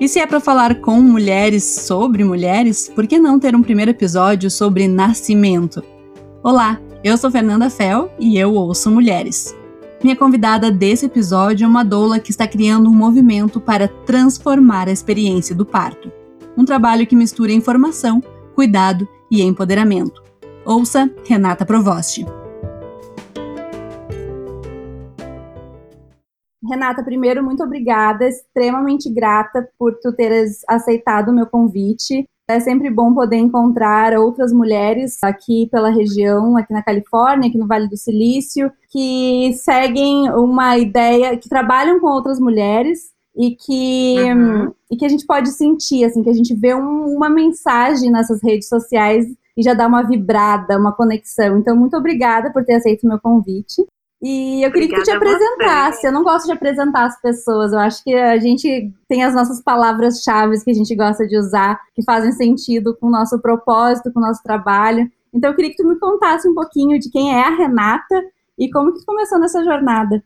E se é para falar com mulheres sobre mulheres, por que não ter um primeiro episódio sobre nascimento? Olá, eu sou Fernanda Fel e eu ouço Mulheres. Minha convidada desse episódio é uma doula que está criando um movimento para transformar a experiência do parto. Um trabalho que mistura informação, cuidado e empoderamento. Ouça Renata Provosti. Renata, primeiro, muito obrigada, extremamente grata por tu teres aceitado o meu convite. É sempre bom poder encontrar outras mulheres aqui pela região, aqui na Califórnia, aqui no Vale do Silício, que seguem uma ideia, que trabalham com outras mulheres e que, uhum. e que a gente pode sentir, assim, que a gente vê um, uma mensagem nessas redes sociais e já dá uma vibrada, uma conexão. Então, muito obrigada por ter aceito o meu convite. E eu queria Obrigada que tu te apresentasse. Eu não gosto de apresentar as pessoas. Eu acho que a gente tem as nossas palavras-chave que a gente gosta de usar, que fazem sentido com o nosso propósito, com o nosso trabalho. Então eu queria que tu me contasse um pouquinho de quem é a Renata e como que tu começou nessa jornada.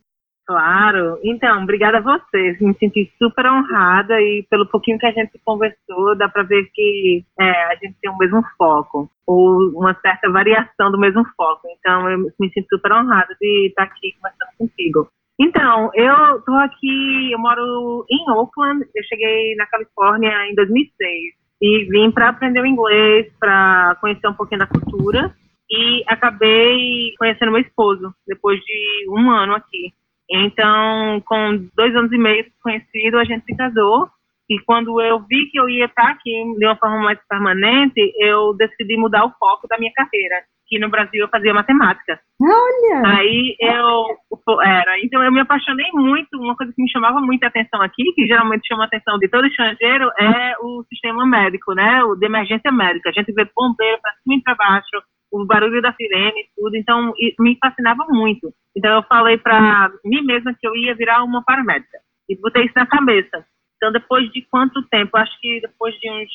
Claro. Então, obrigada a vocês. Me senti super honrada e pelo pouquinho que a gente conversou, dá para ver que é, a gente tem o mesmo foco ou uma certa variação do mesmo foco. Então, eu me sinto super honrada de estar aqui conversando contigo. Então, eu estou aqui, eu moro em Oakland, eu cheguei na Califórnia em 2006 e vim para aprender o inglês, para conhecer um pouquinho da cultura e acabei conhecendo meu esposo depois de um ano aqui. Então, com dois anos e meio conhecido, a gente se casou. E quando eu vi que eu ia estar aqui de uma forma mais permanente, eu decidi mudar o foco da minha carreira. Que no Brasil eu fazia matemática. Olha! Aí eu era, então eu me apaixonei muito. Uma coisa que me chamava muita atenção aqui, que geralmente chama a atenção de todo estrangeiro, é o sistema médico, né? O de emergência médica. A gente vê bombeiro para cima e para baixo, o barulho da sirene tudo, então me fascinava muito. Então eu falei para mim mesma que eu ia virar uma paramédica e botei isso na cabeça. Então depois de quanto tempo? Acho que depois de uns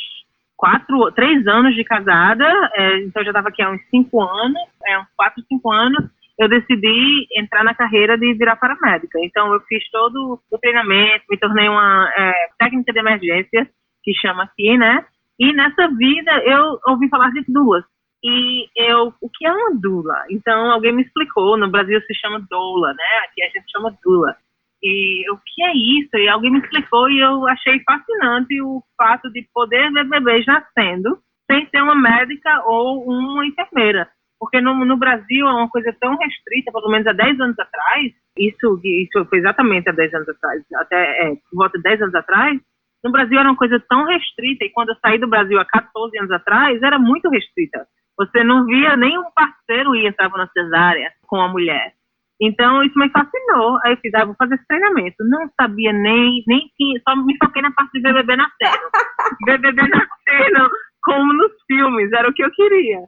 quatro, três anos de casada, é, então eu já estava aqui há uns cinco anos, é, uns quatro, cinco anos, eu decidi entrar na carreira de virar paramédica. Então eu fiz todo o treinamento, me tornei uma é, técnica de emergência, que chama aqui, né? E nessa vida eu ouvi falar de duas. E eu, o que é uma dula? Então, alguém me explicou, no Brasil se chama doula, né? Aqui a gente chama dula. E o que é isso? E alguém me explicou e eu achei fascinante o fato de poder ver bebês nascendo sem ser uma médica ou uma enfermeira. Porque no, no Brasil é uma coisa tão restrita, pelo menos há 10 anos atrás, isso, isso foi exatamente há 10 anos atrás, até é, volta de 10 anos atrás, no Brasil era uma coisa tão restrita, e quando eu saí do Brasil há 14 anos atrás, era muito restrita. Você não via nenhum parceiro ir entrava na cesárea com a mulher. Então, isso me fascinou. Aí eu fiz, ah, vou fazer esse treinamento. Não sabia nem, nem tinha, só me foquei na parte de bebê nascendo. bebê nascendo, como nos filmes, era o que eu queria.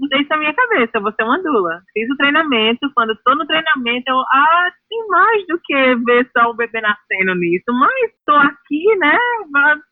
Mudei isso na minha cabeça, vou ser uma dula. Fiz o treinamento, quando estou no treinamento, eu, ah, tem mais do que ver só o bebê nascendo nisso, mas estou aqui, né,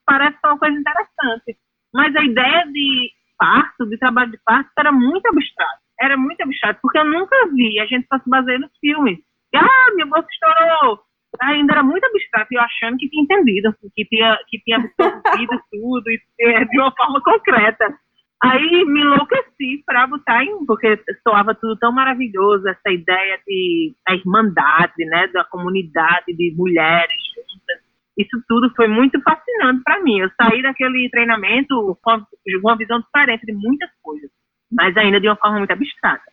parece uma coisa interessante. Mas a ideia de parto, de trabalho de parto, era muito abstrato. Era muito abstrato, porque eu nunca vi, a gente só se baseia nos filmes. E, ah, minha bolsa estourou. Ainda era muito abstrato, eu achando que tinha entendido, que tinha, que tinha absorvido tudo, e, é, de uma forma concreta. Aí me enlouqueci para botar em, porque soava tudo tão maravilhoso, essa ideia de a irmandade, né, da comunidade de mulheres juntas, isso tudo foi muito fascinante para mim. Eu saí daquele treinamento com uma visão diferente de muitas coisas, mas ainda de uma forma muito abstrata.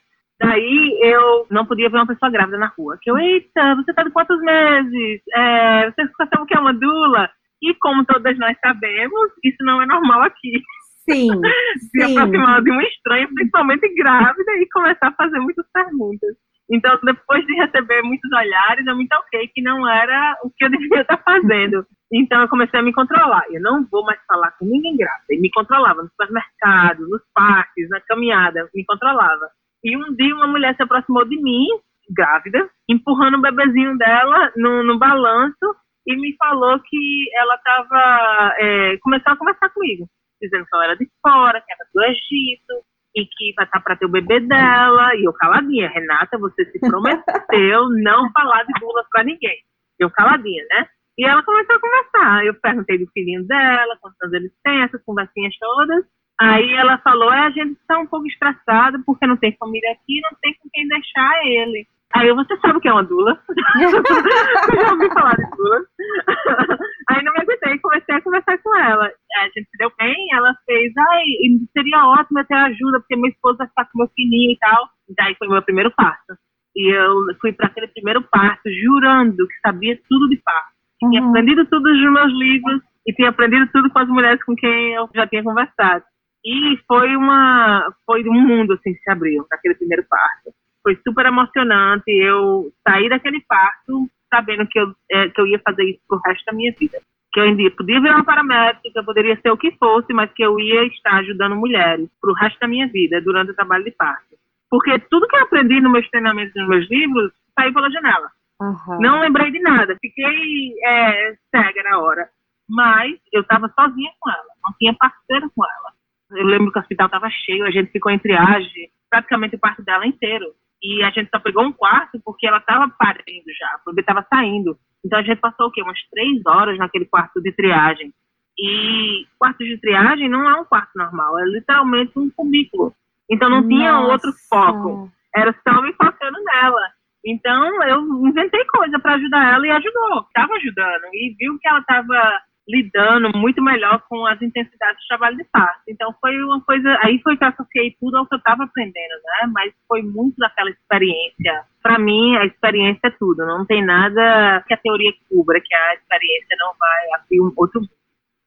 Daí eu não podia ver uma pessoa grávida na rua. Que eu, eita, você tá de quantos meses? É, você sabe o que é uma dula? E como todas nós sabemos, isso não é normal aqui. Sim. Se sim. aproximar de um estranho, principalmente grávida, e começar a fazer muitas perguntas. Então, depois de receber muitos olhares, eu me toquei que não era o que eu devia estar fazendo. Então, eu comecei a me controlar. Eu não vou mais falar com ninguém grávida. E me controlava no supermercado, nos parques, na caminhada, me controlava. E um dia uma mulher se aproximou de mim, grávida, empurrando o bebezinho dela no, no balanço e me falou que ela estava. É, começou a conversar comigo, dizendo que ela era de fora, que era do Egito, e que vai estar para ter o bebê dela. E eu caladinha, Renata, você se prometeu não falar de bula para ninguém. Eu caladinha, né? E ela começou a conversar. Eu perguntei do filhinho dela, quantos eles têm, essas conversinhas todas. Aí ela falou: é, a gente está um pouco estressado porque não tem família aqui, não tem com quem deixar ele. Aí eu, você sabe o que é uma dula? eu já ouvi falar de dula. Aí não me aguentei, comecei a conversar com ela. A gente se deu bem, ela fez, ai, seria ótimo eu ter ajuda, porque minha esposa ficar com meu filhinho e tal. Daí foi o meu primeiro parto. E eu fui para aquele primeiro parto jurando que sabia tudo de parto. Uhum. Tinha aprendido tudo nos meus livros e tinha aprendido tudo com as mulheres com quem eu já tinha conversado. E foi uma, foi um mundo assim se abriu naquele primeiro parto. Foi super emocionante. Eu saí daquele parto sabendo que eu, é, que eu ia fazer isso pro resto da minha vida. Que eu ainda podia virar uma paramédica, eu poderia ser o que fosse, mas que eu ia estar ajudando mulheres pro resto da minha vida, durante o trabalho de parto. Porque tudo que eu aprendi nos meus treinamentos, nos meus livros, saiu pela janela. Uhum. Não lembrei de nada, fiquei é, cega na hora. Mas eu estava sozinha com ela, não tinha parceiro com ela. Eu lembro que o hospital estava cheio, a gente ficou em triagem, praticamente o parto dela inteiro. E a gente só pegou um quarto porque ela estava parindo já, o bebê estava saindo. Então a gente passou o quê? Umas três horas naquele quarto de triagem. E quarto de triagem não é um quarto normal, é literalmente um cubículo. Então não Nossa. tinha outro foco. Era só me focando nela. Então eu inventei coisa para ajudar ela e ajudou. Estava ajudando. E viu que ela estava lidando muito melhor com as intensidades do trabalho de parto. Então foi uma coisa, aí foi que eu associei tudo ao que eu estava aprendendo, né? Mas foi muito daquela experiência. Para mim, a experiência é tudo. Não tem nada que a teoria cubra, que a experiência não vai abrir um outro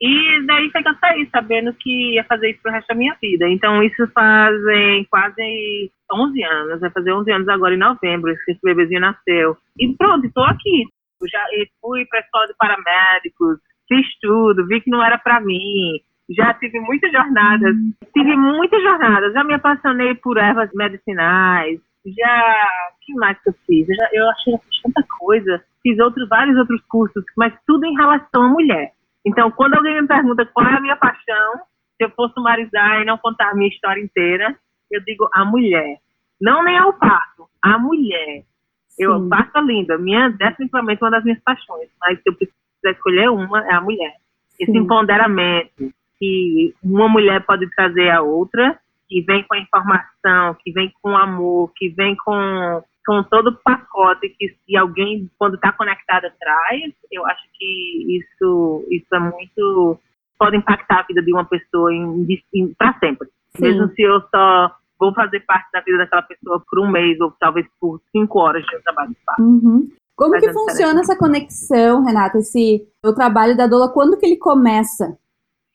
e daí foi que eu saí, sabendo que ia fazer isso pro resto da minha vida. Então, isso fazem quase 11 anos, vai fazer 11 anos agora em novembro, que esse bebezinho nasceu. E pronto, estou aqui. Já fui para a escola de paramédicos, fiz tudo, vi que não era para mim. Já tive muitas jornadas, tive muitas jornadas. Já me apaixonei por ervas medicinais. Já, o que mais que eu fiz? Eu, já, eu achei que fiz tanta coisa. Fiz outros, vários outros cursos, mas tudo em relação à mulher. Então, quando alguém me pergunta qual é a minha paixão, se eu for sumarizar e não contar a minha história inteira, eu digo a mulher. Não nem ao parto, a mulher. Sim. Eu parto linda, minha definitivamente uma das minhas paixões, mas eu precisar escolher uma, é a mulher. Esse Sim. empoderamento que uma mulher pode trazer a outra, que vem com a informação, que vem com amor, que vem com com todo o pacote que se alguém, quando está conectado, traz, eu acho que isso, isso é muito. pode impactar a vida de uma pessoa para sempre. Sim. Mesmo se eu só vou fazer parte da vida daquela pessoa por um mês ou talvez por cinco horas de trabalho de. Uhum. Como Faz que funciona essa conexão, Renata? Esse o trabalho da doula, quando que ele começa?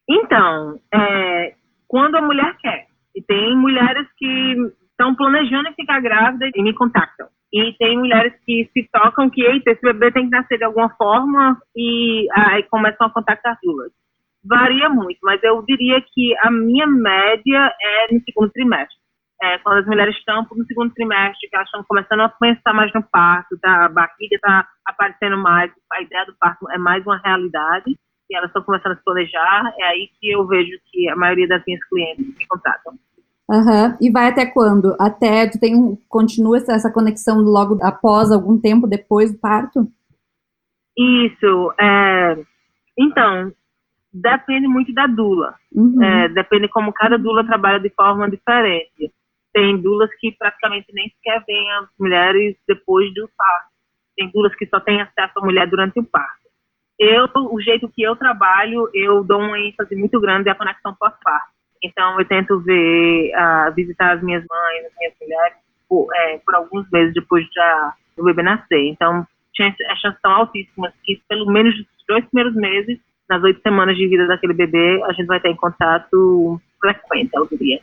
Então, é, quando a mulher quer. E tem mulheres que estão planejando ficar grávida e me contactam. E tem mulheres que se tocam que, eita, esse bebê tem que nascer de alguma forma e aí começam a contactar duas. Varia muito, mas eu diria que a minha média é no segundo trimestre. É, quando as mulheres estão no segundo trimestre, que elas estão começando a pensar mais no parto, tá, a barriga está aparecendo mais, a ideia do parto é mais uma realidade, e elas estão começando a se planejar, é aí que eu vejo que a maioria das minhas clientes me contratam. Uhum. E vai até quando? Até tu tem um, continua essa conexão logo após algum tempo depois do parto? Isso. É, então, depende muito da dula. Uhum. É, depende como cada dula trabalha de forma diferente. Tem dulas que praticamente nem sequer veem as mulheres depois do parto. Tem dulas que só têm acesso à mulher durante o parto. Eu, o jeito que eu trabalho, eu dou uma ênfase muito grande à conexão pós-parto. Então, eu tento ver, uh, visitar as minhas mães, as minhas mulheres, por, é, por alguns meses depois do bebê nascer. Então, as chances são altíssimas que, pelo menos nos dois primeiros meses, nas oito semanas de vida daquele bebê, a gente vai estar em contato frequente, eu diria.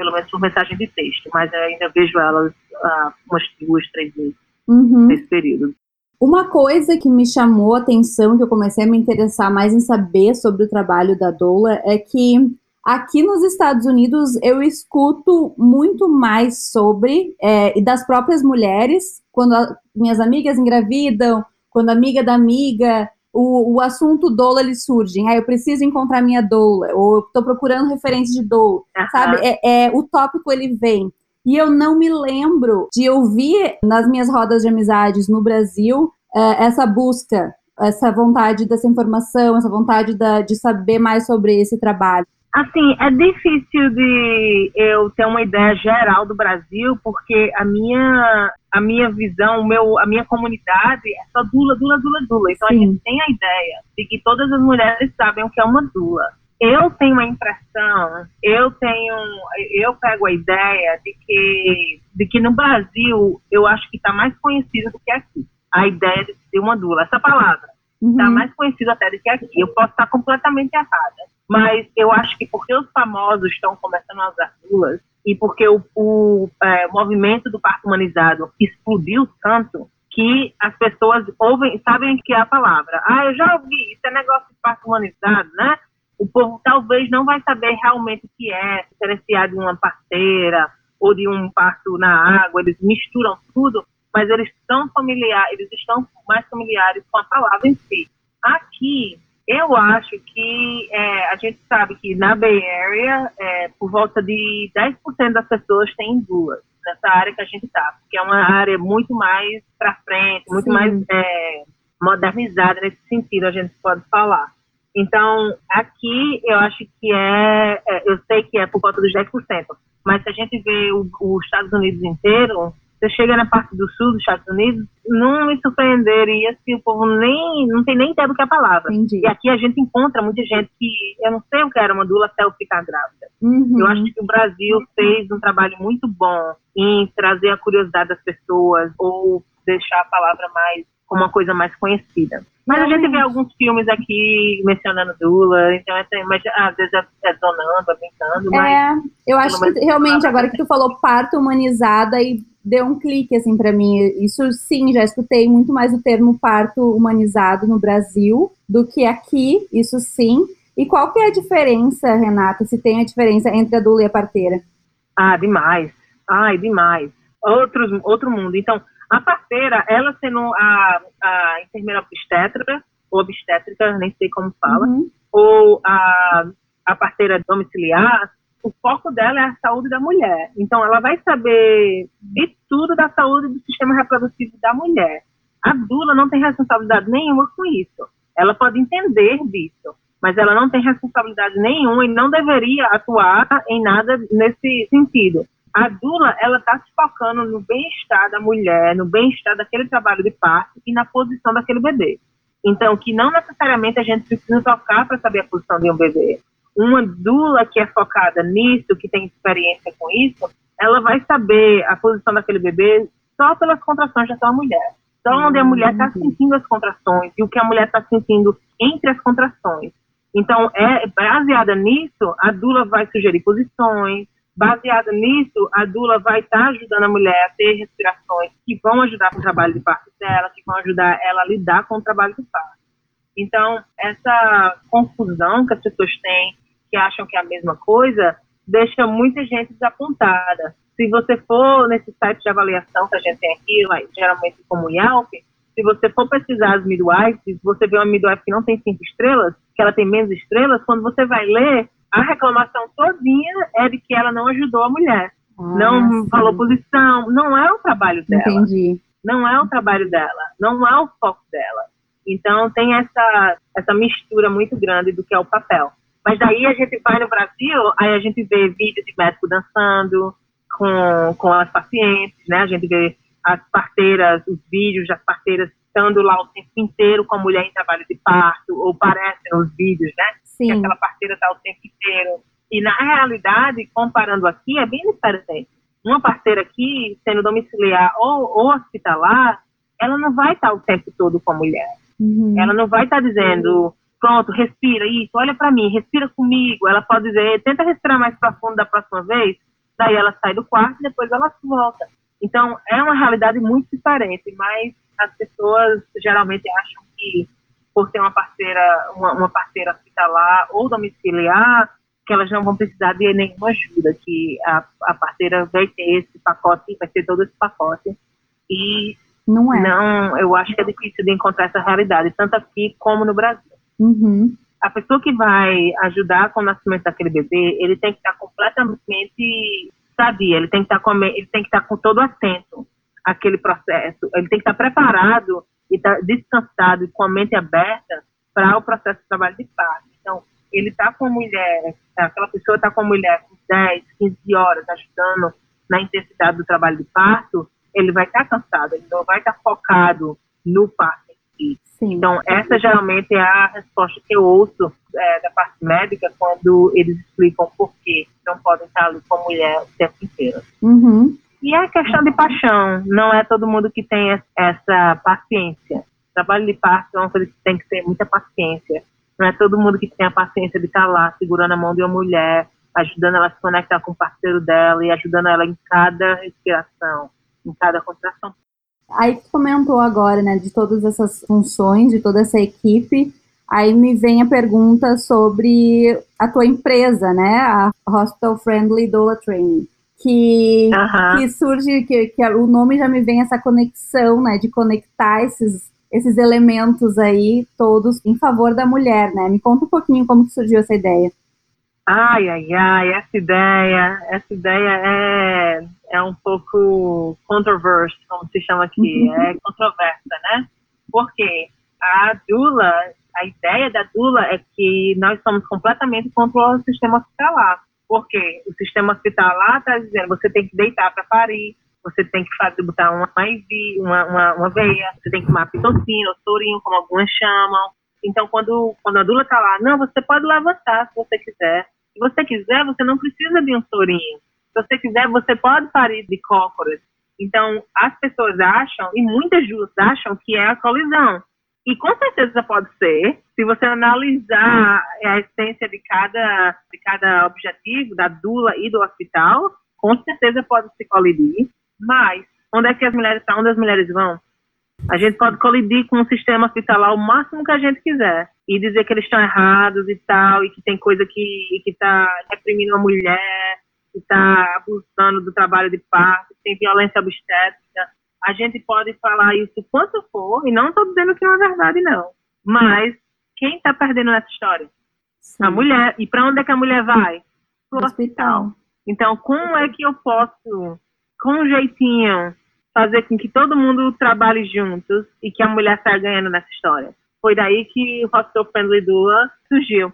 Pelo menos por mensagem de texto, mas eu ainda vejo elas uh, umas duas, três vezes uhum. nesse período. Uma coisa que me chamou a atenção, que eu comecei a me interessar mais em saber sobre o trabalho da doula, é que Aqui nos Estados Unidos eu escuto muito mais sobre, é, e das próprias mulheres, quando a, minhas amigas engravidam, quando a amiga da amiga, o, o assunto doula ele surge. Ah, eu preciso encontrar minha doula, ou eu estou procurando referência de doula, uhum. sabe? É, é, o tópico ele vem. E eu não me lembro de ouvir nas minhas rodas de amizades no Brasil é, essa busca essa vontade dessa informação, essa vontade da, de saber mais sobre esse trabalho? Assim, é difícil de eu ter uma ideia geral do Brasil, porque a minha, a minha visão, o meu, a minha comunidade é só dula, dula, dula, dula. Então Sim. a gente tem a ideia de que todas as mulheres sabem o que é uma dula. Eu tenho a impressão, eu tenho, eu pego a ideia de que, de que no Brasil eu acho que está mais conhecida do que aqui. A ideia de ser uma dula, essa palavra está uhum. mais conhecida até do que aqui. Eu posso estar completamente errada mas eu acho que porque os famosos estão começando a usar dulas e porque o, o é, movimento do parto humanizado explodiu tanto que as pessoas ouvem, sabem que é a palavra. Ah, eu já ouvi, isso é negócio de parto humanizado, né? O povo talvez não vai saber realmente o que é diferenciar de uma parteira ou de um parto na água, eles misturam tudo, mas eles estão familiares, eles estão mais familiares com a palavra em si. Aqui, eu acho que é, a gente sabe que na Bay Area, é, por volta de 10% das pessoas têm duas nessa área que a gente está, porque é uma área muito mais para frente, muito Sim. mais é, modernizada nesse sentido, a gente pode falar. Então, aqui eu acho que é, é eu sei que é por volta dos 10%, mas se a gente vê os Estados Unidos inteiro, você chega na parte do sul dos Estados Unidos, não me surpreenderia se o povo nem não tem nem ideia do que é a palavra. Entendi. E aqui a gente encontra muita gente que eu não sei o que era uma dula até eu ficar grávida. Uhum. Eu acho que o Brasil fez um trabalho muito bom em trazer a curiosidade das pessoas ou deixar a palavra mais como uma coisa mais conhecida. Mas a gente vê alguns filmes aqui mencionando Dula, então é, mas, às vezes é, é zonando, é brincando. É, eu acho que realmente, agora que tu falou parto humanizada, e deu um clique, assim, para mim. Isso, sim, já escutei muito mais o termo parto humanizado no Brasil do que aqui, isso sim. E qual que é a diferença, Renata, se tem a diferença entre a dula e a parteira? Ah, demais. Ai, demais. Outros, outro mundo. Então, a parteira, ela sendo a, a enfermeira obstétrica, ou obstétrica, nem sei como fala, uhum. ou a, a parteira domiciliar, o foco dela é a saúde da mulher. Então, ela vai saber de tudo da saúde do sistema reprodutivo da mulher. A dula não tem responsabilidade nenhuma com isso. Ela pode entender disso, mas ela não tem responsabilidade nenhuma e não deveria atuar em nada nesse sentido. A dula, ela está se focando no bem-estar da mulher, no bem-estar daquele trabalho de parto e na posição daquele bebê. Então, que não necessariamente a gente precisa tocar para saber a posição de um bebê uma dula que é focada nisso, que tem experiência com isso, ela vai saber a posição daquele bebê só pelas contrações daquela mulher. Só onde a mulher está uhum. sentindo as contrações e o que a mulher está sentindo entre as contrações. Então, é baseada nisso, a dula vai sugerir posições, baseada nisso, a dula vai estar tá ajudando a mulher a ter respirações que vão ajudar com o trabalho de parto dela, que vão ajudar ela a lidar com o trabalho de parto. Então, essa confusão que as pessoas têm, que acham que é a mesma coisa, deixa muita gente desapontada. Se você for nesse site de avaliação que a gente tem aqui, geralmente como o Yelp, se você for pesquisar as midwives, você vê uma midwife que não tem cinco estrelas, que ela tem menos estrelas, quando você vai ler, a reclamação todinha é de que ela não ajudou a mulher. Ah, não sim. falou posição, não é o trabalho dela. Entendi. Não é o trabalho dela, não é o foco dela. Então tem essa, essa mistura muito grande do que é o papel. Mas daí a gente vai no Brasil, aí a gente vê vídeos de médico dançando com, com as pacientes, né? A gente vê as parteiras, os vídeos das parteiras estando lá o tempo inteiro com a mulher em trabalho de parto, ou parecem os vídeos, né? Sim. Que aquela parteira está o tempo inteiro. E na realidade, comparando aqui, é bem diferente. Uma parteira aqui, sendo domiciliar ou, ou hospitalar, ela não vai estar o tempo todo com a mulher. Uhum. Ela não vai estar dizendo, pronto, respira isso, olha para mim, respira comigo. Ela pode dizer, tenta respirar mais profundo da próxima vez. Daí ela sai do quarto e depois ela volta. Então, é uma realidade muito diferente, mas as pessoas geralmente acham que por ter uma parceira, uma, uma parceira hospitalar ou domiciliar, que elas não vão precisar de nenhuma ajuda, que a, a parceira vai ter esse pacote, vai ter todo esse pacote. E não é. Não, eu acho que é difícil de encontrar essa realidade, tanto aqui como no Brasil. Uhum. A pessoa que vai ajudar com o nascimento daquele bebê, ele tem que estar completamente sabia, ele tem que estar com, ele tem que estar com todo atento àquele processo, ele tem que estar preparado e está descansado e com a mente aberta para o processo de trabalho de parto. Então, ele está com a mulher, aquela pessoa está com a mulher 10, 15 horas ajudando na intensidade do trabalho de parto, ele vai estar tá cansado, ele não vai estar tá focado no parto. Sim. Então, essa geralmente é a resposta que eu ouço é, da parte médica quando eles explicam por que não podem estar ali com a mulher o tempo inteiro. Uhum. E é questão de paixão, não é todo mundo que tem essa paciência. O trabalho de parto é uma coisa que tem que ter muita paciência. Não é todo mundo que tem a paciência de estar lá segurando a mão de uma mulher, ajudando ela a se conectar com o parceiro dela e ajudando ela em cada respiração, em cada contração. Aí tu comentou agora, né, de todas essas funções, de toda essa equipe, aí me vem a pergunta sobre a tua empresa, né, a Hospital Friendly Doula Training que, que surge, que, que o nome já me vem essa conexão, né, de conectar esses, esses elementos aí todos em favor da mulher, né? Me conta um pouquinho como que surgiu essa ideia. Ai, ai, ai, essa ideia, essa ideia é, é um pouco controversa, como se chama aqui, uhum. é controversa, né? Porque a Dula, a ideia da Dula é que nós somos completamente contra o sistema hospitalar. Porque o sistema hospitalar está dizendo você tem que deitar para parir, você tem que fazer, botar uma IV, uma, uma, uma veia, você tem que tomar pitocina ou sorinho, como algumas chamam. Então, quando, quando a dula está lá, não, você pode levantar se você quiser. Se você quiser, você não precisa de um sorinho. Se você quiser, você pode parir de cócoras. Então, as pessoas acham, e muitas duas acham, que é a colisão. E com certeza pode ser, se você analisar a essência de cada, de cada objetivo, da dula e do hospital, com certeza pode se colidir. Mas, onde é que as mulheres estão? Onde as mulheres vão? A gente pode colidir com o sistema hospitalar o máximo que a gente quiser e dizer que eles estão errados e tal, e que tem coisa que está reprimindo uma mulher, que está abusando do trabalho de parto, que tem violência obstétrica a gente pode falar isso quanto for, e não estou dizendo que é uma verdade, não. Mas quem está perdendo nessa história? Sim. A mulher. E para onde é que a mulher vai? Para o hospital. Então, como é que eu posso, com um jeitinho, fazer com que todo mundo trabalhe juntos e que a mulher saia ganhando nessa história? Foi daí que o Hospital Friendly Dula surgiu.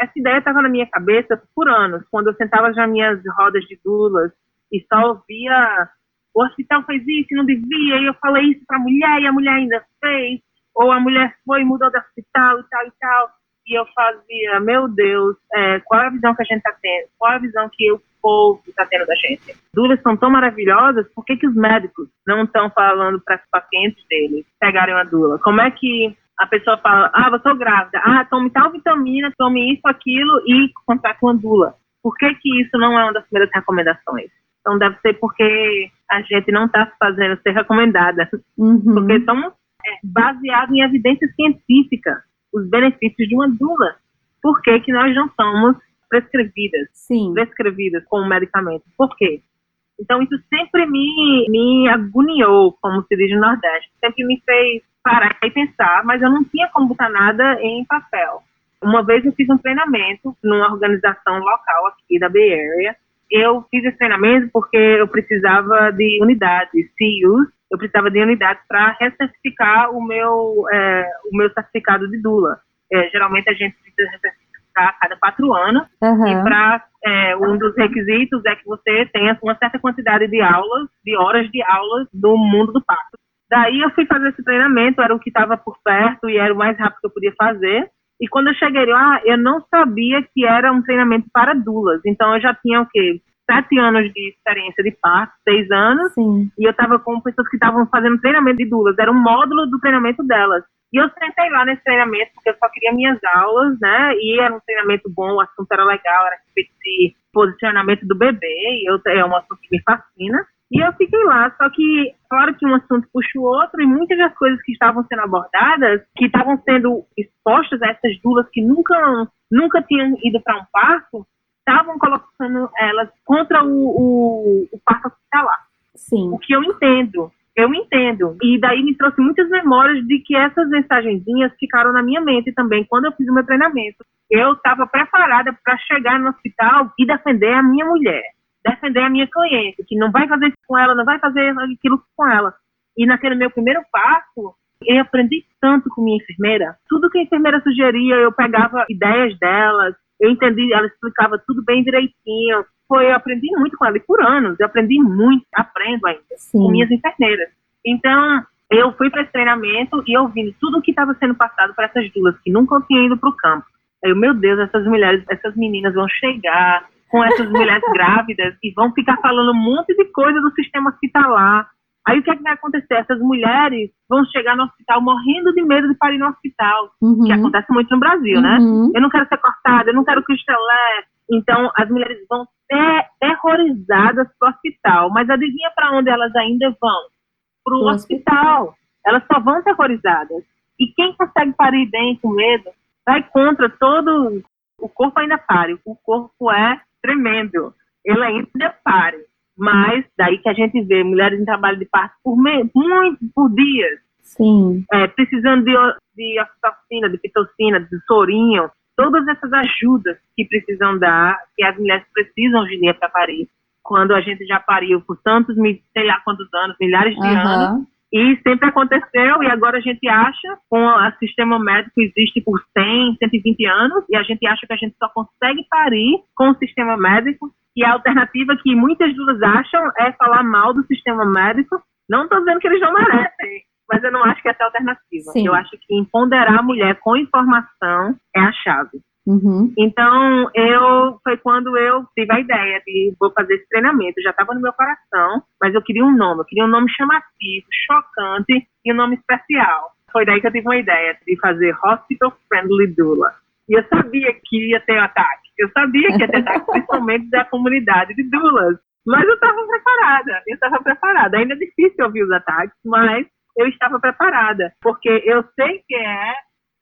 Essa ideia estava na minha cabeça por anos, quando eu sentava nas minhas rodas de dulas e só ouvia o hospital fez isso, não devia, e eu falei isso para a mulher, e a mulher ainda fez, ou a mulher foi e mudou de hospital e tal e tal, e eu fazia, meu Deus, é, qual é a visão que a gente está tendo? Qual é a visão que o povo está tendo da gente? Dúvidas são tão maravilhosas, por que, que os médicos não estão falando para os pacientes deles pegarem uma dula? Como é que a pessoa fala, ah, eu sou grávida, ah, tome tal vitamina, tome isso, aquilo e contrate uma dula? Por que que isso não é uma das primeiras recomendações? Então deve ser porque a gente não está fazendo ser recomendada. Uhum. Porque somos é, baseados em evidência científica, os benefícios de uma dula. Por que, que nós não somos prescrevidas? Sim. Prescrevidas com medicamento. Por quê? Então isso sempre me, me agoniou, como se diz no Nordeste. Sempre me fez parar e pensar, mas eu não tinha como botar nada em papel. Uma vez eu fiz um treinamento numa organização local aqui da Bay Area, eu fiz esse treinamento porque eu precisava de unidades, CUs, eu precisava de unidades para recertificar o meu, é, o meu certificado de Dula. É, geralmente a gente precisa a cada quatro anos, uhum. e para é, um dos requisitos é que você tenha uma certa quantidade de aulas, de horas de aulas no mundo do parto. Daí eu fui fazer esse treinamento, era o que estava por perto e era o mais rápido que eu podia fazer. E quando eu cheguei lá, eu não sabia que era um treinamento para dulas. Então eu já tinha o quê? Sete anos de experiência de parto, seis anos. Sim. E eu estava com pessoas que estavam fazendo treinamento de dulas. Era um módulo do treinamento delas. E eu sentei lá nesse treinamento porque eu só queria minhas aulas, né? E era um treinamento bom, o assunto era legal, era de posicionamento do bebê. E eu, é um assunto que me fascina. E eu fiquei lá, só que, claro que um assunto puxa o outro, e muitas das coisas que estavam sendo abordadas, que estavam sendo expostas a essas duas que nunca, nunca tinham ido para um parto, estavam colocando elas contra o, o, o parto hospitalar. Sim. O que eu entendo, eu entendo. E daí me trouxe muitas memórias de que essas mensagenzinhas ficaram na minha mente também quando eu fiz o meu treinamento. Eu estava preparada para chegar no hospital e defender a minha mulher defender a minha cliente, que não vai fazer isso com ela, não vai fazer aquilo com ela. E naquele meu primeiro passo, Eu aprendi tanto com minha enfermeira. Tudo que a enfermeira sugeria, eu pegava ideias delas, eu entendi, ela explicava tudo bem direitinho. Foi, eu aprendi muito com ela, por anos, eu aprendi muito, aprendo ainda, Sim. com minhas enfermeiras. Então, eu fui para esse treinamento e ouvindo tudo o que estava sendo passado para essas duas que nunca tinham ido para o campo. Aí, meu Deus, essas mulheres, essas meninas vão chegar com essas mulheres grávidas e vão ficar falando um monte de coisa do sistema hospitalar. Aí o que, é que vai acontecer? Essas mulheres vão chegar no hospital morrendo de medo de parir no hospital, uhum. que acontece muito no Brasil, né? uhum. né? Eu não quero ser cortada, eu não quero cristalé. Então, as mulheres vão ter terrorizadas para o hospital. Mas adivinha para onde elas ainda vão? Para o hospital. Elas só vão terrorizadas. E quem consegue parir bem com medo, vai contra todo. O corpo ainda pare. O corpo é tremendo. Ele ainda pare. Mas daí que a gente vê mulheres em trabalho de parto por me... muito por dias. Sim. É, precisando de, de oxitocina, de pitocina, de sorinho, todas essas ajudas que precisam dar, que as mulheres precisam hoje em dia para parir. Quando a gente já pariu por tantos, sei lá quantos anos, milhares de uhum. anos, e sempre aconteceu, e agora a gente acha, com o sistema médico existe por 100, 120 anos, e a gente acha que a gente só consegue parir com o sistema médico, e a alternativa que muitas duas acham é falar mal do sistema médico. Não estou dizendo que eles não merecem, mas eu não acho que essa é a alternativa. Sim. Eu acho que empoderar a mulher com informação é a chave. Uhum. Então, eu foi quando eu tive a ideia de vou fazer esse treinamento. Já estava no meu coração, mas eu queria um nome. Eu queria um nome chamativo, chocante e um nome especial. Foi daí que eu tive uma ideia de fazer Hospital Friendly Doula. E eu sabia que ia ter ataque. Eu sabia que ia ter ataque, principalmente da comunidade de doulas. Mas eu estava preparada. Eu estava preparada. Ainda é difícil ouvir os ataques, mas eu estava preparada. Porque eu sei que é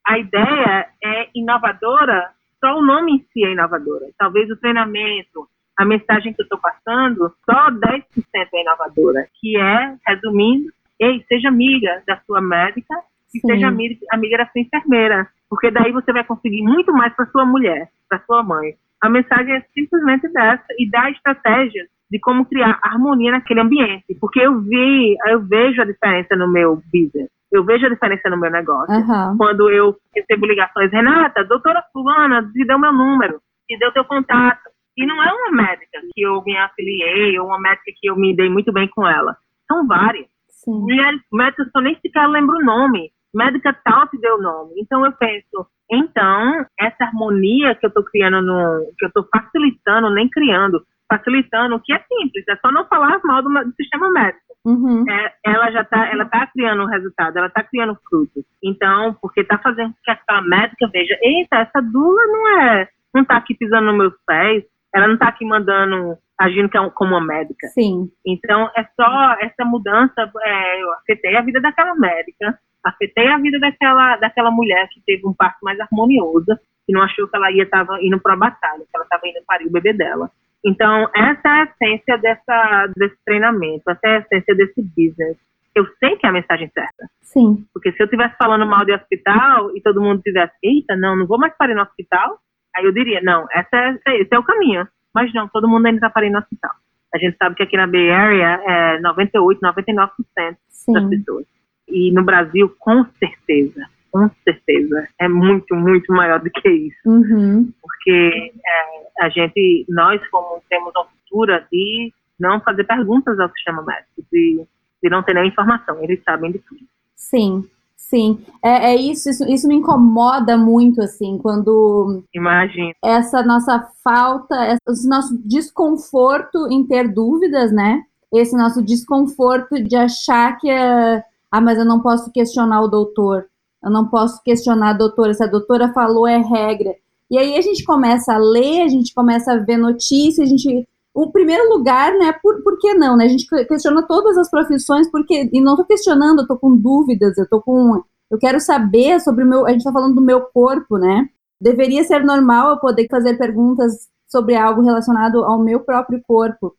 a ideia é inovadora, só o nome em si é inovadora. Talvez o treinamento, a mensagem que eu estou passando, só 10% é inovadora, que é, resumindo, ei, seja amiga da sua médica e Sim. seja amiga, amiga da sua enfermeira, porque daí você vai conseguir muito mais para sua mulher, para sua mãe. A mensagem é simplesmente dessa e dá estratégias de como criar harmonia naquele ambiente, porque eu vi, eu vejo a diferença no meu business eu vejo a diferença no meu negócio. Uhum. Quando eu recebo ligações, Renata, doutora fulana, te deu meu número, te deu teu contato. E não é uma médica que eu me afiliei, ou uma médica que eu me dei muito bem com ela. São várias. Sim. Mulheres médicas que eu nem sequer lembro o nome. Médica tal te deu o nome. Então eu penso, então, essa harmonia que eu estou criando, no, que eu estou facilitando, nem criando, facilitando, que é simples, é só não falar mal do, do sistema médico. Uhum. É, ela já está ela tá criando um resultado, ela está criando frutos. Então, porque está fazendo que a médica veja, eita, essa dula não é, não está aqui pisando nos meus pés, ela não está aqui mandando, agindo é como uma médica. Sim. Então, é só essa mudança, é, eu afetei a vida daquela médica, afetei a vida daquela, daquela mulher que teve um parto mais harmonioso, que não achou que ela ia estava indo para a batalha, que ela estava indo parir o bebê dela. Então, essa é a essência dessa, desse treinamento, essa é a essência desse business. Eu sei que é a mensagem certa. Sim. Porque se eu estivesse falando mal de hospital e todo mundo tivesse, eita, não, não vou mais parir no hospital, aí eu diria, não, essa é, esse é o caminho. Mas não, todo mundo ainda está parindo no hospital. A gente sabe que aqui na Bay Area é 98, 99% Sim. das pessoas. E no Brasil, com certeza, com certeza, é muito, muito maior do que isso. Uhum. Porque é, a gente, nós como temos uma cultura de não fazer perguntas ao sistema médico, de, de não ter nenhuma informação, eles sabem de tudo. Sim, sim. É, é isso, isso, isso me incomoda muito, assim, quando... Imagina. Essa nossa falta, esse nosso desconforto em ter dúvidas, né? Esse nosso desconforto de achar que... É, ah, mas eu não posso questionar o doutor eu não posso questionar a doutora, se a doutora falou é regra. E aí a gente começa a ler, a gente começa a ver notícias, a gente. O primeiro lugar, né? Por, por que não? Né? A gente questiona todas as profissões, porque. E não estou questionando, eu estou com dúvidas, eu tô com. Eu quero saber sobre o meu. A gente está falando do meu corpo, né? Deveria ser normal eu poder fazer perguntas sobre algo relacionado ao meu próprio corpo.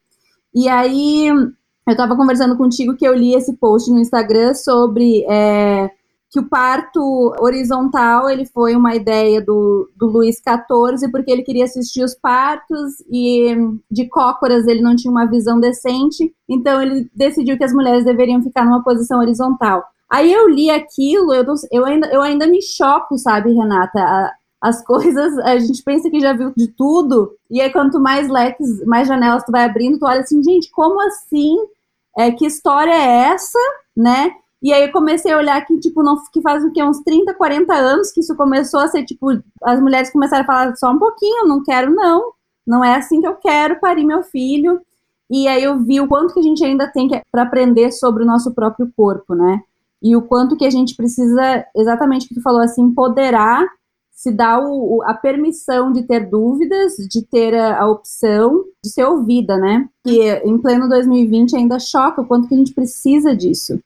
E aí, eu estava conversando contigo que eu li esse post no Instagram sobre. É, que o parto horizontal ele foi uma ideia do, do Luiz XIV, porque ele queria assistir os partos e de cócoras ele não tinha uma visão decente, então ele decidiu que as mulheres deveriam ficar numa posição horizontal. Aí eu li aquilo, eu, eu, ainda, eu ainda me choco, sabe, Renata? A, as coisas, a gente pensa que já viu de tudo, e aí quanto mais leques, mais janelas tu vai abrindo, tu olha assim, gente, como assim? É, que história é essa, né? E aí eu comecei a olhar que, tipo, não, que faz o quê? Uns 30, 40 anos que isso começou a ser, tipo, as mulheres começaram a falar só um pouquinho, não quero, não. Não é assim que eu quero parir meu filho. E aí eu vi o quanto que a gente ainda tem para aprender sobre o nosso próprio corpo, né? E o quanto que a gente precisa, exatamente o que tu falou, assim, empoderar, se dar o, a permissão de ter dúvidas, de ter a, a opção de ser ouvida, né? Que em pleno 2020 ainda choca o quanto que a gente precisa disso.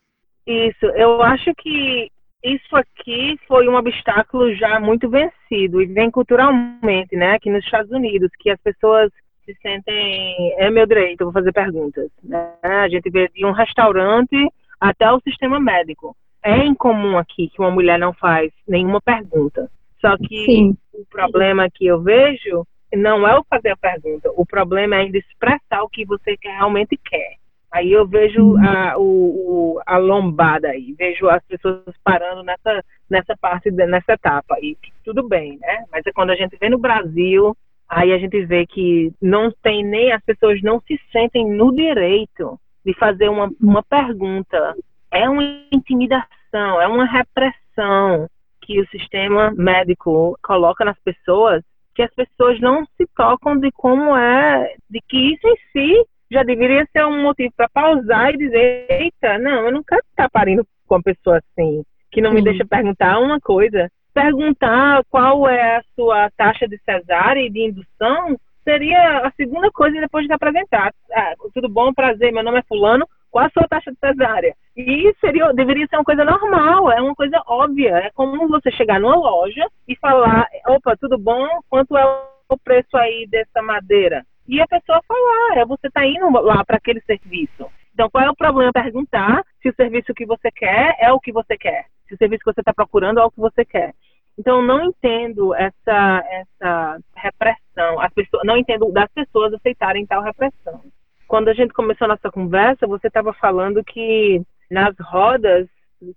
Isso, eu acho que isso aqui foi um obstáculo já muito vencido e vem culturalmente, né? Aqui nos Estados Unidos, que as pessoas se sentem é meu direito, eu vou fazer perguntas. Né? A gente vê de um restaurante até o sistema médico. É incomum aqui que uma mulher não faz nenhuma pergunta. Só que Sim. o problema que eu vejo não é o fazer a pergunta, o problema é ainda expressar o que você realmente quer. Aí eu vejo a, o, o, a lombada aí, vejo as pessoas parando nessa, nessa parte, nessa etapa. E tudo bem, né? Mas é quando a gente vê no Brasil, aí a gente vê que não tem nem, as pessoas não se sentem no direito de fazer uma, uma pergunta. É uma intimidação, é uma repressão que o sistema médico coloca nas pessoas, que as pessoas não se tocam de como é, de que isso em si já deveria ser um motivo para pausar e dizer: eita, não, eu não quero estar parindo com uma pessoa assim, que não Sim. me deixa perguntar uma coisa. Perguntar qual é a sua taxa de cesárea e de indução seria a segunda coisa depois de se apresentar. Ah, tudo bom, prazer, meu nome é Fulano, qual a sua taxa de cesárea? E seria, deveria ser uma coisa normal, é uma coisa óbvia. É como você chegar numa loja e falar: opa, tudo bom, quanto é o preço aí dessa madeira? E a pessoa falar, é você está indo lá para aquele serviço. Então, qual é o problema? Perguntar se o serviço que você quer é o que você quer. Se o serviço que você está procurando é o que você quer. Então, não entendo essa, essa repressão. As pessoas, não entendo das pessoas aceitarem tal repressão. Quando a gente começou a nossa conversa, você estava falando que nas rodas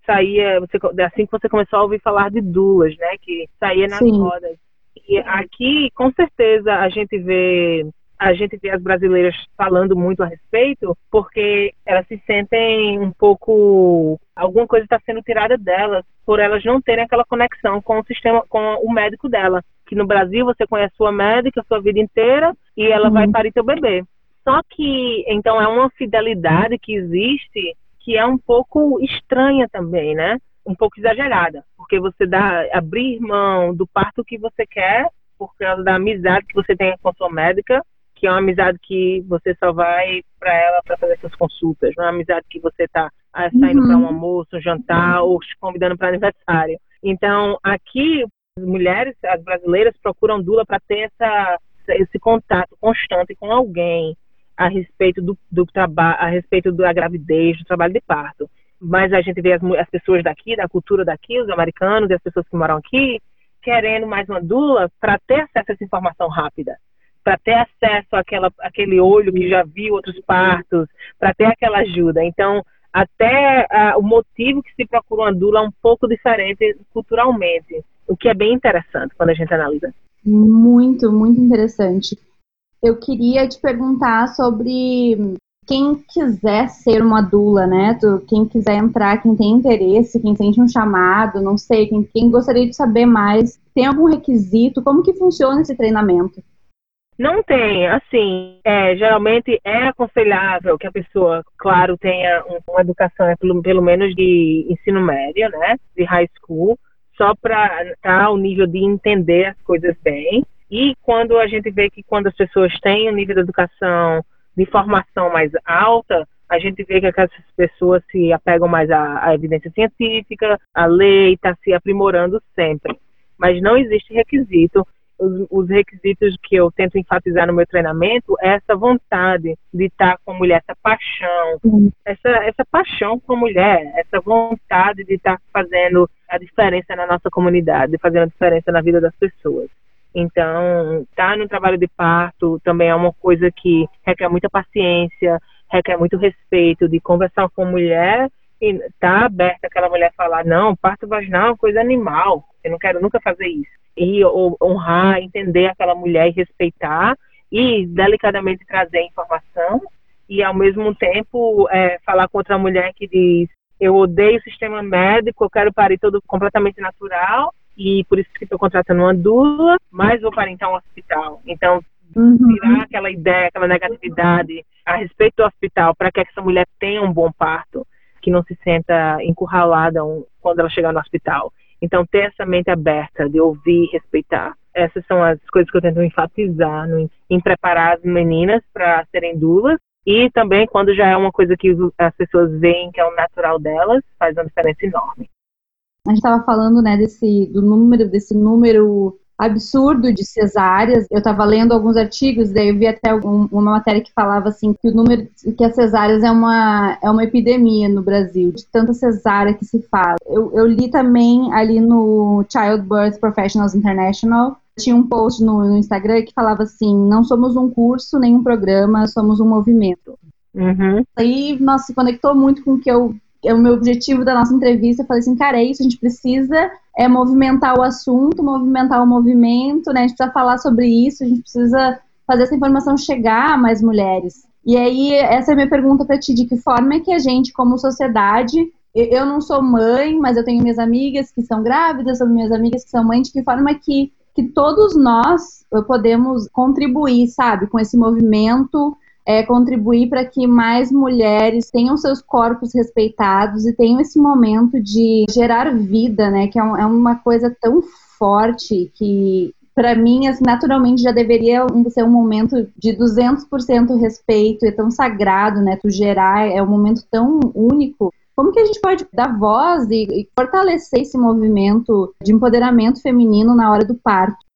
saía, você, assim que você começou a ouvir falar de duas, né? Que saía nas Sim. rodas. E aqui, com certeza, a gente vê a gente vê as brasileiras falando muito a respeito, porque elas se sentem um pouco. Alguma coisa está sendo tirada delas, por elas não terem aquela conexão com o sistema, com o médico dela. Que no Brasil você conhece sua médica a sua vida inteira e ela uhum. vai parir teu bebê. Só que, então, é uma fidelidade que existe que é um pouco estranha também, né? Um pouco exagerada, porque você dá abrir mão do parto que você quer por causa da amizade que você tem com a sua médica que é uma amizade que você só vai para ela para fazer suas consultas, não é uma amizade que você está ah, saindo uhum. para um almoço, um jantar ou te convidando para aniversário. Então, aqui, as mulheres, as brasileiras procuram dula para ter essa, esse contato constante com alguém a respeito do, do trabalho, a respeito da gravidez, do trabalho de parto. Mas a gente vê as, as pessoas daqui, da cultura daqui, os americanos e as pessoas que moram aqui, querendo mais uma dula para ter acesso a essa informação rápida para ter acesso àquela, àquele olho que já viu outros partos, para ter aquela ajuda. Então, até uh, o motivo que se procura uma dula é um pouco diferente culturalmente, o que é bem interessante quando a gente analisa. Muito, muito interessante. Eu queria te perguntar sobre quem quiser ser uma dula, né? quem quiser entrar, quem tem interesse, quem sente um chamado, não sei, quem, quem gostaria de saber mais, tem algum requisito? Como que funciona esse treinamento? Não tem, assim, é, geralmente é aconselhável que a pessoa, claro, tenha uma educação, é, pelo, pelo menos de ensino médio, né, de high school, só para estar tá ao nível de entender as coisas bem. E quando a gente vê que quando as pessoas têm um nível de educação, de formação mais alta, a gente vê que essas pessoas se apegam mais à, à evidência científica, à lei, está se aprimorando sempre. Mas não existe requisito os, os, requisitos que eu tento enfatizar no meu treinamento é essa vontade de estar com a mulher, essa paixão, essa, essa paixão com a mulher, essa vontade de estar fazendo a diferença na nossa comunidade, fazendo a diferença na vida das pessoas. Então, estar no trabalho de parto também é uma coisa que requer muita paciência, requer muito respeito, de conversar com a mulher E tá aberta aquela mulher falar, não, parto vaginal é uma coisa animal, eu não quero nunca fazer isso. E honrar, entender aquela mulher e respeitar e delicadamente trazer informação e ao mesmo tempo é, falar com outra mulher que diz eu odeio o sistema médico, eu quero parir tudo completamente natural e por isso que estou contratando uma dula, mas vou parir então um hospital. Então uhum. tirar aquela ideia, aquela negatividade a respeito do hospital para que essa mulher tenha um bom parto, que não se sinta encurralada quando ela chegar no hospital. Então ter essa mente aberta de ouvir e respeitar essas são as coisas que eu tento enfatizar no, em preparar as meninas para serem dulas e também quando já é uma coisa que as pessoas veem que é o natural delas, faz uma diferença enorme. A gente estava falando, né, desse do número, desse número absurdo de cesáreas. Eu estava lendo alguns artigos, daí eu vi até algum, uma matéria que falava assim que o número que as cesáreas é uma é uma epidemia no Brasil, de tanta cesárea que se faz. Eu, eu li também ali no Childbirth Professionals International tinha um post no, no, Instagram que falava assim: não somos um curso nem um programa, somos um movimento. Uhum. Aí, nossa, se conectou muito com o que eu é o meu objetivo da nossa entrevista. Eu falei assim, cara, é isso, a gente precisa é movimentar o assunto, movimentar o movimento, né? A gente precisa falar sobre isso, a gente precisa fazer essa informação chegar a mais mulheres. E aí, essa é a minha pergunta para ti, de que forma é que a gente, como sociedade, eu não sou mãe, mas eu tenho minhas amigas que são grávidas, ou minhas amigas que são mães, de que forma é que, que todos nós podemos contribuir, sabe, com esse movimento é, contribuir para que mais mulheres tenham seus corpos respeitados e tenham esse momento de gerar vida, né? Que é, um, é uma coisa tão forte que para mim, assim, naturalmente já deveria ser um momento de 200% respeito, é tão sagrado, né? Tu gerar, é um momento tão único. Como que a gente pode dar voz e, e fortalecer esse movimento de empoderamento feminino na hora do parto?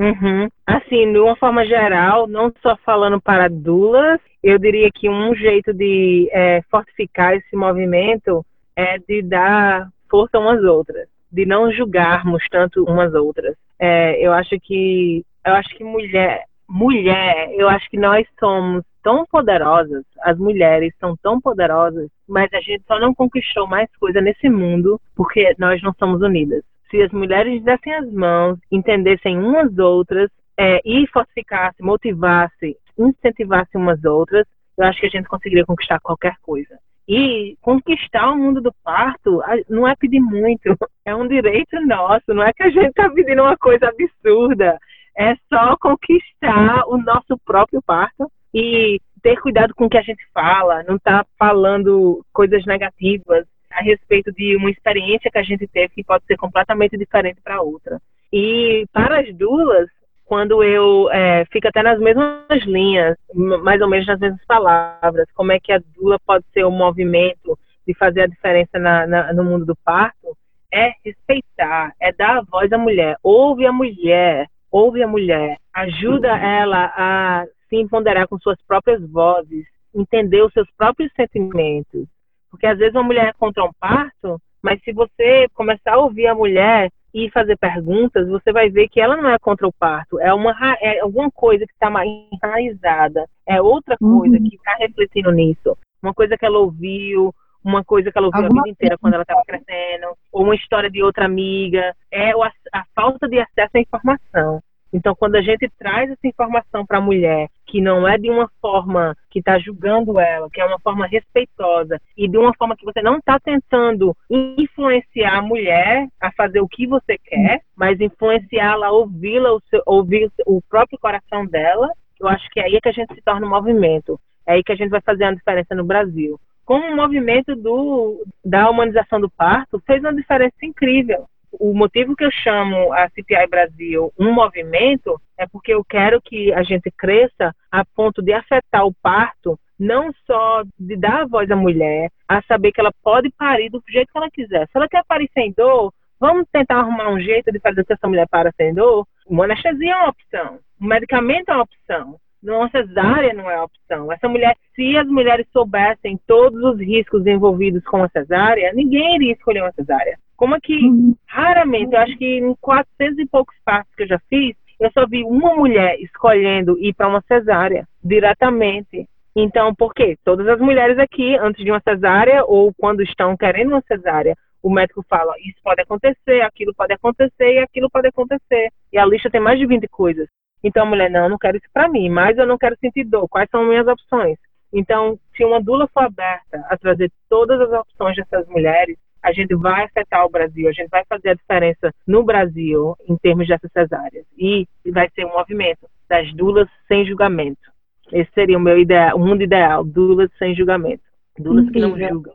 Uhum. Assim, de uma forma geral, não só falando para dulas, eu diria que um jeito de é, fortificar esse movimento é de dar força umas outras, de não julgarmos tanto umas outras. É, eu acho que eu acho que mulher, mulher, eu acho que nós somos tão poderosas, as mulheres são tão poderosas, mas a gente só não conquistou mais coisa nesse mundo porque nós não somos unidas se as mulheres dessem as mãos, entendessem umas outras é, e fortificassem, motivassem, incentivassem umas outras, eu acho que a gente conseguiria conquistar qualquer coisa. E conquistar o mundo do parto não é pedir muito, é um direito nosso, não é que a gente está pedindo uma coisa absurda, é só conquistar o nosso próprio parto e ter cuidado com o que a gente fala, não estar tá falando coisas negativas, a respeito de uma experiência que a gente teve que pode ser completamente diferente para outra. E para as duas, quando eu é, fico até nas mesmas linhas, mais ou menos nas mesmas palavras, como é que a dula pode ser um movimento de fazer a diferença na, na, no mundo do parto, é respeitar, é dar a voz à mulher, ouve a mulher, ouve a mulher, ajuda ela a se empoderar com suas próprias vozes, entender os seus próprios sentimentos, porque às vezes uma mulher é contra um parto, mas se você começar a ouvir a mulher e fazer perguntas, você vai ver que ela não é contra o parto, é, uma, é alguma coisa que está enraizada, é outra coisa uhum. que está refletindo nisso. Uma coisa que ela ouviu, uma coisa que ela ouviu Alguma a vida inteira quando ela estava crescendo, ou uma história de outra amiga, é a, a falta de acesso à informação. Então, quando a gente traz essa informação para a mulher, que não é de uma forma que está julgando ela, que é uma forma respeitosa, e de uma forma que você não está tentando influenciar a mulher a fazer o que você quer, mas influenciá-la ouvi-la, ouvir o próprio coração dela, eu acho que é aí que a gente se torna um movimento. É aí que a gente vai fazer a diferença no Brasil. Como o movimento do, da humanização do parto fez uma diferença incrível o motivo que eu chamo a CPI Brasil um movimento é porque eu quero que a gente cresça a ponto de afetar o parto, não só de dar a voz à mulher, a saber que ela pode parir do jeito que ela quiser. Se ela quer parir sem dor, vamos tentar arrumar um jeito de fazer que essa mulher para sem dor. Uma anestesia é uma opção, um medicamento é uma opção. Uma cesárea não é opção. Essa mulher, se as mulheres soubessem todos os riscos envolvidos com a cesárea, ninguém iria escolher uma cesárea. Como é que, uhum. raramente, eu acho que em 400 e poucos passos que eu já fiz, eu só vi uma mulher escolhendo ir para uma cesárea diretamente. Então, por quê? Todas as mulheres aqui, antes de uma cesárea ou quando estão querendo uma cesárea, o médico fala: isso pode acontecer, aquilo pode acontecer e aquilo pode acontecer. E a lista tem mais de 20 coisas. Então a mulher: não, eu não quero isso para mim, mas eu não quero sentir dor. Quais são minhas opções? Então, se uma dula for aberta a trazer todas as opções dessas mulheres, a gente vai afetar o Brasil, a gente vai fazer a diferença no Brasil em termos dessas cesáreas. E vai ser um movimento das dulas sem julgamento. Esse seria o meu ideal, o mundo ideal, dulas sem julgamento. Dulas Incrível. que não julgam.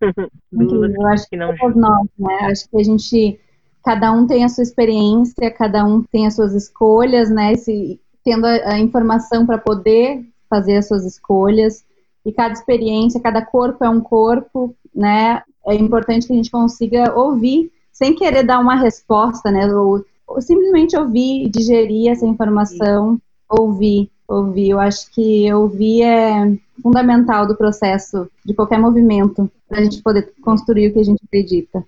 dulas Eu acho que não julgam. Nós, né? Acho que a gente, cada um tem a sua experiência, cada um tem as suas escolhas, né? Se, tendo a, a informação para poder fazer as suas escolhas. E cada experiência, cada corpo é um corpo, né? É importante que a gente consiga ouvir, sem querer dar uma resposta, né? Ou, ou simplesmente ouvir, digerir essa informação, ouvir, ouvir. Eu acho que ouvir é fundamental do processo de qualquer movimento, para a gente poder construir o que a gente acredita.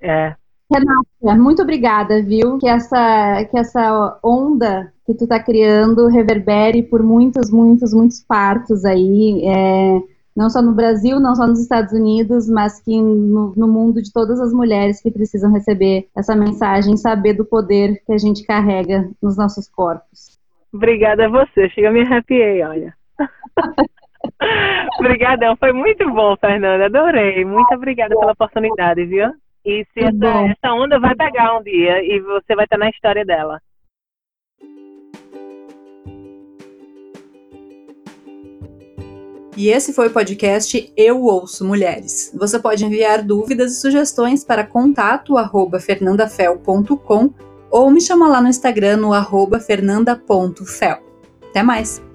É, Renata, muito obrigada, viu? Que essa, que essa onda que tu está criando reverbere por muitos, muitos, muitos partos aí, é, não só no Brasil, não só nos Estados Unidos, mas que no, no, mundo de todas as mulheres que precisam receber essa mensagem, saber do poder que a gente carrega nos nossos corpos. Obrigada a você, chega me arrepiei, olha. Obrigadão, foi muito bom, Fernanda, adorei. Muito obrigada pela oportunidade, viu? E se essa, essa, onda vai pegar um dia e você vai estar na história dela. E esse foi o podcast Eu Ouço Mulheres. Você pode enviar dúvidas e sugestões para contato@fernandafel.com ou me chamar lá no Instagram no arroba fernanda.fel. Até mais!